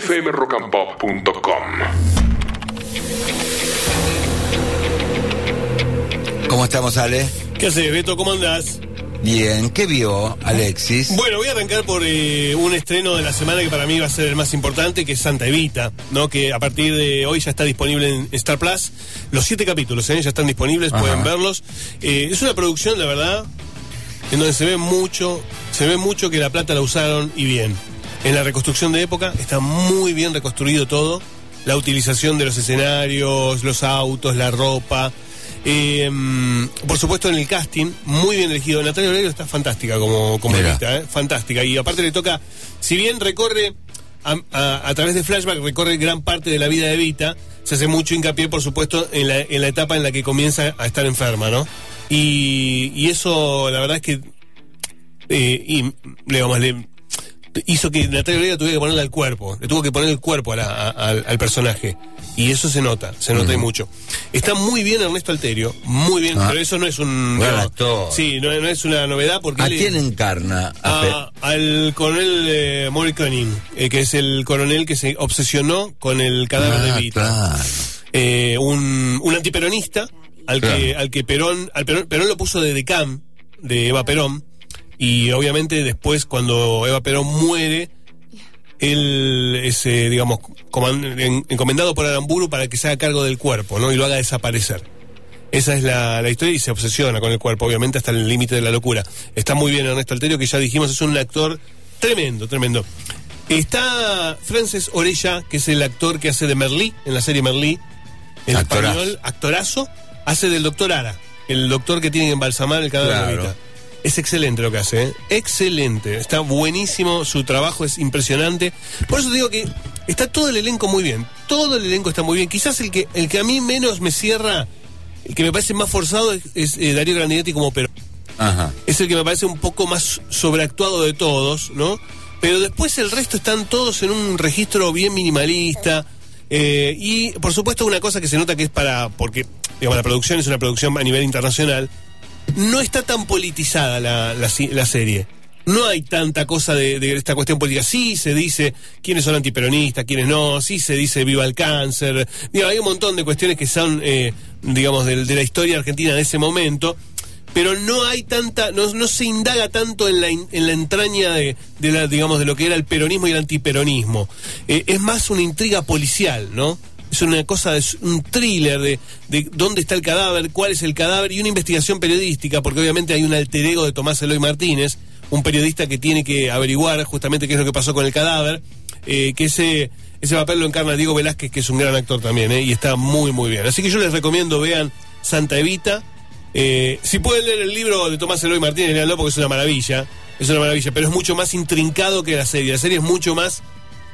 fmrockandpop.com. ¿Cómo estamos, Ale? ¿Qué haces, Beto? ¿Cómo andás? Bien, ¿qué vio Alexis? Bueno, voy a arrancar por eh, un estreno de la semana que para mí va a ser el más importante, que es Santa Evita, ¿no? Que a partir de hoy ya está disponible en Star Plus. Los siete capítulos, ¿eh? Ya están disponibles, Ajá. pueden verlos. Eh, es una producción, la verdad, en donde se ve mucho, se ve mucho que la plata la usaron y bien. En la reconstrucción de época está muy bien reconstruido todo. La utilización de los escenarios, los autos, la ropa. Eh, mm, por supuesto en el casting, muy bien elegido. Natalia Oreiro está fantástica como. Evita, ¿eh? fantástica. Y aparte le toca, si bien recorre a, a- a través de flashback, recorre gran parte de la vida de Evita, se hace mucho hincapié, por supuesto, en la, en la etapa en la que comienza a estar enferma, ¿no? Y, y eso, la verdad es que eh, y, digamos, le hizo que Natalia Oreiro tuviera que ponerle al cuerpo, le tuvo que poner el cuerpo a la- a- al, al personaje. Y eso se nota, se nota y mucho. Está muy bien Ernesto Alterio, muy bien, Ah. pero eso no es un... Actor. Sí, no, no es una novedad porque... ¿A él- quién encarna? A al coronel eh, Maury Koenig, eh, que es el coronel que se obsesionó con el cadáver de Ah, claro. Eh, un, un antiperonista al que, al que Perón, al Perón, Perón lo puso de decam de Eva Perón y obviamente después cuando Eva Perón muere él es, eh, digamos, encomendado por Aramburu para que se haga cargo del cuerpo, ¿no? Y lo haga desaparecer. Esa es la, la historia y se obsesiona con el cuerpo, obviamente hasta el límite de la locura. Está muy bien Ernesto Alterio, que ya dijimos es un actor tremendo, tremendo. Está Frances Orella, que es el actor que hace de Merlí, en la serie Merlí, en Actorazo. español, actorazo, hace del doctor Ara, el doctor que tiene que embalsamar el cadáver de Claro. Es excelente lo que hace, ¿eh? excelente. Está buenísimo, su trabajo es impresionante. Por eso digo que está todo el elenco muy bien. Todo el elenco está muy bien. Quizás el que, el que a mí menos me cierra, el que me parece más forzado es, es, eh, Darío Grandinetti como pero Ajá. es el que me parece un poco más sobreactuado de todos, ¿no? Pero después el resto están todos en un registro bien minimalista. eh, y por supuesto una cosa que se nota que es para, porque digamos, la producción es una producción a nivel internacional, no está tan politizada la, la, serie. No hay tanta cosa de, esta cuestión política. Sí se dice quiénes son antiperonistas, quiénes no. Sí se dice viva el cáncer. Digo, hay un montón de cuestiones que son, eh, digamos, de, la historia argentina de ese momento. Pero no hay tanta, no, se indaga tanto en la, en la entraña de, de la, digamos, de lo que era el peronismo y el antiperonismo. Eh, es más una intriga policial, ¿no? Es una cosa, es un thriller de, de dónde está el cadáver, cuál es el cadáver y una investigación periodística, porque obviamente hay un alter ego de Tomás Eloy Martínez, un periodista que tiene que averiguar justamente qué es lo que pasó con el cadáver, eh, que ese, ese papel lo encarna Diego Velázquez, que es un gran actor también, eh, y está muy, muy bien. Así que yo les recomiendo, vean Santa Evita. Eh, si pueden leer el libro de Tomás Eloy Martínez, léanlo porque es una maravilla, es una maravilla, pero es mucho más intrincado que la serie. La serie es mucho más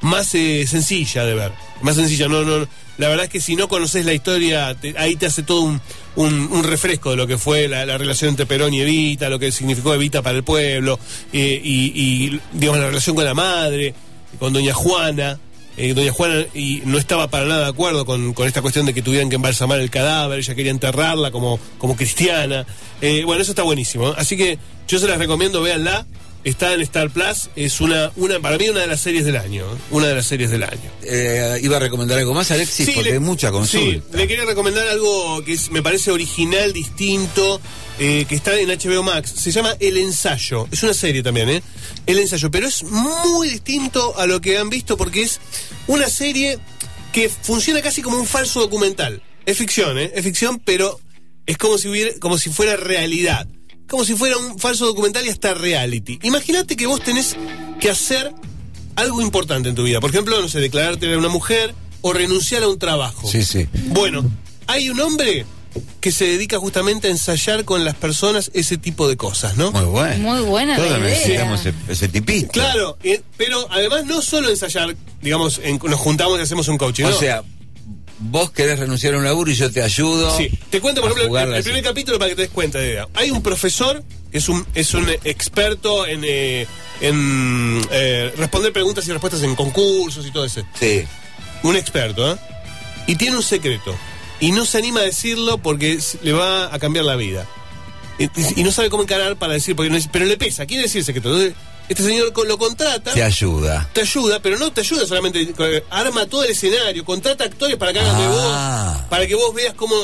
más eh, sencilla de ver. Más sencilla, no, no. La verdad es que si no conoces la historia, ahí te hace todo un, un- refresco de lo que fue la, la relación entre Perón y Evita, lo que significó Evita para el pueblo, eh, y, y, digamos la relación con la madre, con Doña Juana. Eh, Doña Juana y no estaba para nada de acuerdo con, con esta cuestión de que tuvieran que embalsamar el cadáver, ella quería enterrarla como, como cristiana. Eh, bueno, eso está buenísimo. Así que yo se las recomiendo, véanla. Está en Star Plus, es una, una, para mí una de las series del año, ¿eh? una de las series del año. Eh, ¿Iba a recomendar algo más, Alexis? porque le- hay mucha sí, consulta. le quería recomendar algo que es- me parece original, distinto, eh, que está en HBO Max. Se llama El Ensayo. Es una serie también, ¿eh? El Ensayo. Pero es muy distinto a lo que han visto porque es una serie que funciona casi como un falso documental. Es ficción, ¿eh? Es ficción, pero es como si hubiera, como si fuera realidad. Como si fuera un falso documental y hasta reality. Imagínate que vos tenés que hacer algo importante en tu vida. Por ejemplo, no sé, declararte a una mujer o renunciar a un trabajo. Sí, sí. Bueno, hay un hombre que se dedica justamente a ensayar con las personas ese tipo de cosas, ¿no? Muy bueno. Muy buena Todos necesitamos ese, ese tipito. Claro, eh, pero además no solo ensayar, digamos, en- nos juntamos y hacemos un coaching. O no. sea, vos querés renunciar a un laburo y yo te ayudo. Sí, te cuento, por ejemplo, el, primer capítulo para que te des cuenta de idea. Hay un profesor que es un, es un experto en, eh, en eh, responder preguntas y respuestas en concursos y todo eso. Sí. Un experto, ¿eh? Y tiene un secreto. Y no se anima a decirlo porque le va a cambiar la vida. Y, no sabe cómo encarar para decir, porque no es- pero le pesa, quiere decir el secreto. Entonces, este señor lo contrata. Te ayuda. te ayuda, pero no te ayuda solamente, eh, arma todo el escenario, contrata actores para que hagan de Ah. vos, para que vos veas cómo,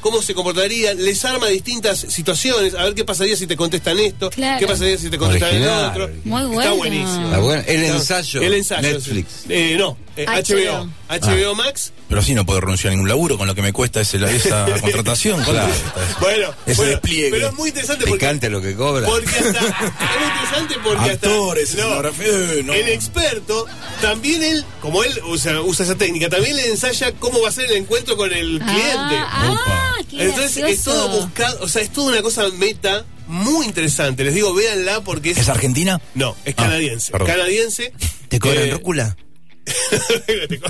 cómo se comportarían, les arma distintas situaciones, a ver qué pasaría si te contestan esto, Claro. qué pasaría si te contestan el otro. Muy Está bueno. buenísimo. Está bueno. El Está- ensayo. El ensayo. Netflix. sí. Eh, no, eh, HBO. HBO. HBO Max. Pero así no puedo renunciar a ningún laburo con lo que me cuesta ese, esa contratación. ¿Cuánto Claro. Bueno, Ese bueno, despliegue. pero es muy interesante porque Picante lo que cobra. Porque hasta. es muy interesante porque Actores, hasta. escenografía, eh, no. El experto, también él, como él usa, usa esa técnica, también le ensaya cómo va a ser el encuentro con el cliente. Ah, ah, qué Entonces es todo buscado, o sea, es toda una cosa meta muy interesante. Les digo, véanla porque es. ¿Es Argentina? No, es Ah, canadiense. canadiense. ¿Te cobran Eh, rúcula?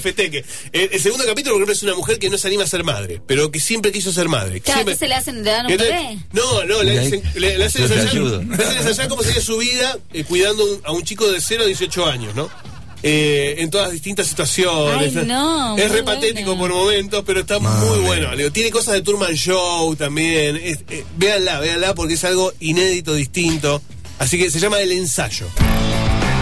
FTQ. El, el segundo capítulo, por ejemplo, es una mujer que no se anima a ser madre, pero que siempre quiso ser madre. Claro, Siempre- entonces le hacen, le dan un bebé. No, no, le, hacen- le- le hacen ensayar, ayudo. le hacen ensayar cómo sería su vida eh, cuidando un- a un chico de 0 a 18 años, ¿no? Eh, en todas distintas situaciones. Ay, no, es re patético bueno. por momentos, pero está muy bueno. Le digo, tiene cosas de Turman Show también. Es- eh, véanla, véanla porque es algo inédito, distinto. Así que se llama El Ensayo.